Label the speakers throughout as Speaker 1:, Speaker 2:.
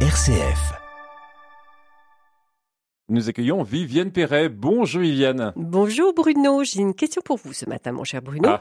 Speaker 1: RCF.
Speaker 2: Nous accueillons Viviane Perret. Bonjour Viviane.
Speaker 3: Bonjour Bruno, j'ai une question pour vous ce matin mon cher Bruno.
Speaker 2: Ah.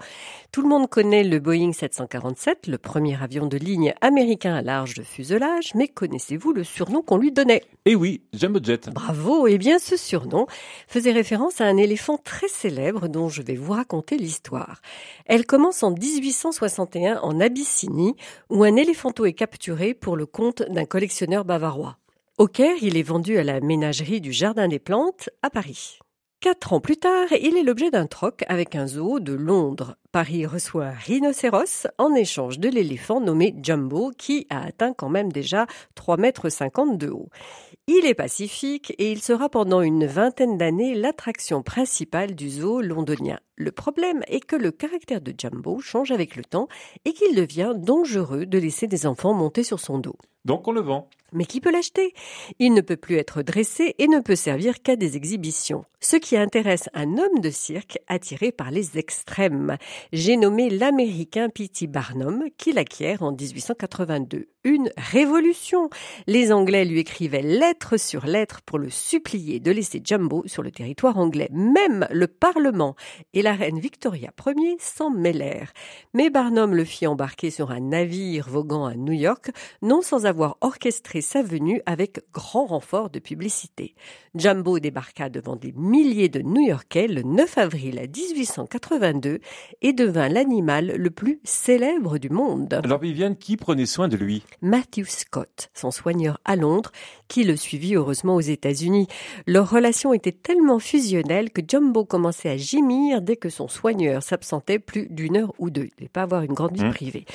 Speaker 3: Tout le monde connaît le Boeing 747, le premier avion de ligne américain à large de fuselage, mais connaissez-vous le surnom qu'on lui donnait?
Speaker 2: Eh oui, Jumbo Jet.
Speaker 3: Bravo, eh bien ce surnom faisait référence à un éléphant très célèbre dont je vais vous raconter l'histoire. Elle commence en 1861 en Abyssinie où un éléphanto est capturé pour le compte d'un collectionneur bavarois. Au Caire, il est vendu à la ménagerie du Jardin des Plantes à Paris. Quatre ans plus tard, il est l'objet d'un troc avec un zoo de Londres. Paris reçoit un rhinocéros en échange de l'éléphant nommé Jumbo qui a atteint quand même déjà 3,50 mètres de haut. Il est pacifique et il sera pendant une vingtaine d'années l'attraction principale du zoo londonien. Le problème est que le caractère de Jumbo change avec le temps et qu'il devient dangereux de laisser des enfants monter sur son dos.
Speaker 2: Donc on le vend.
Speaker 3: Mais qui peut l'acheter? Il ne peut plus être dressé et ne peut servir qu'à des exhibitions. Ce qui intéresse un homme de cirque attiré par les extrêmes. J'ai nommé l'américain P.T. Barnum qui l'acquiert en 1882. Une révolution. Les Anglais lui écrivaient lettre sur lettre pour le supplier de laisser Jumbo sur le territoire anglais. Même le Parlement et la reine Victoria Ier s'en mêlèrent. Mais Barnum le fit embarquer sur un navire voguant à New York, non sans avoir orchestré sa venue avec grand renfort de publicité. Jumbo débarqua devant des milliers de New-Yorkais le 9 avril 1882 et devint l'animal le plus célèbre du monde.
Speaker 2: Alors Viviane, qui prenait soin de lui?
Speaker 3: Matthew Scott, son soigneur à Londres, qui le suivit heureusement aux États-Unis. Leur relation était tellement fusionnelle que Jumbo commençait à gémir dès que son soigneur s'absentait plus d'une heure ou deux. Il ne pas avoir une grande vie
Speaker 2: Mmh.
Speaker 3: privée.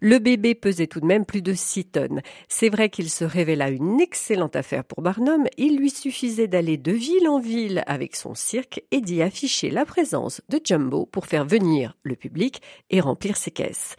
Speaker 3: Le bébé pesait tout de même plus de 6 tonnes. C'est vrai qu'il se révéla une excellente affaire pour Barnum. Il lui suffisait d'aller de ville en ville avec son cirque et d'y afficher la présence de Jumbo pour faire venir le public et remplir ses caisses.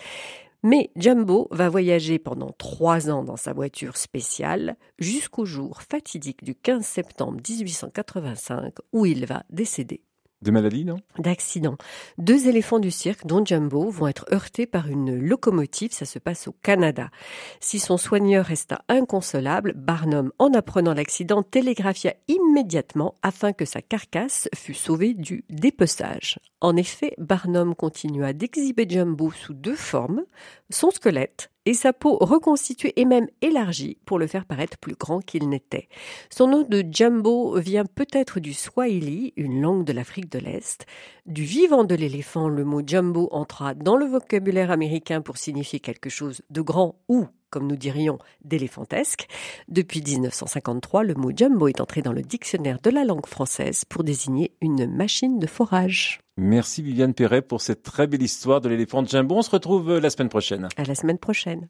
Speaker 3: Mais Jumbo va voyager pendant trois ans dans sa voiture spéciale jusqu'au jour fatidique du 15 septembre 1885 où il va décéder
Speaker 2: De non?
Speaker 3: D'accident. Deux éléphants du cirque, dont Jumbo, vont être heurtés par une locomotive. Ça se passe au Canada. Si son soigneur resta inconsolable, Barnum, en apprenant l'accident, télégraphia immédiatement afin que sa carcasse fût sauvée du dépeçage. En effet, Barnum continua d'exhiber Jumbo sous deux formes, son squelette et sa peau reconstituée et même élargie pour le faire paraître plus grand qu'il n'était. Son nom de Jumbo vient peut-être du Swahili, une langue de l'Afrique de l'Est. Du vivant de l'éléphant, le mot Jumbo entra dans le vocabulaire américain pour signifier quelque chose de grand ou, comme nous dirions, d'éléphantesque. Depuis 1953, le mot Jumbo est entré dans le dictionnaire de la langue française pour désigner une machine de forage.
Speaker 2: Merci Viviane Perret pour cette très belle histoire de l'éléphant de Jumbo. On se retrouve euh, la semaine prochaine.
Speaker 3: À la semaine prochaine.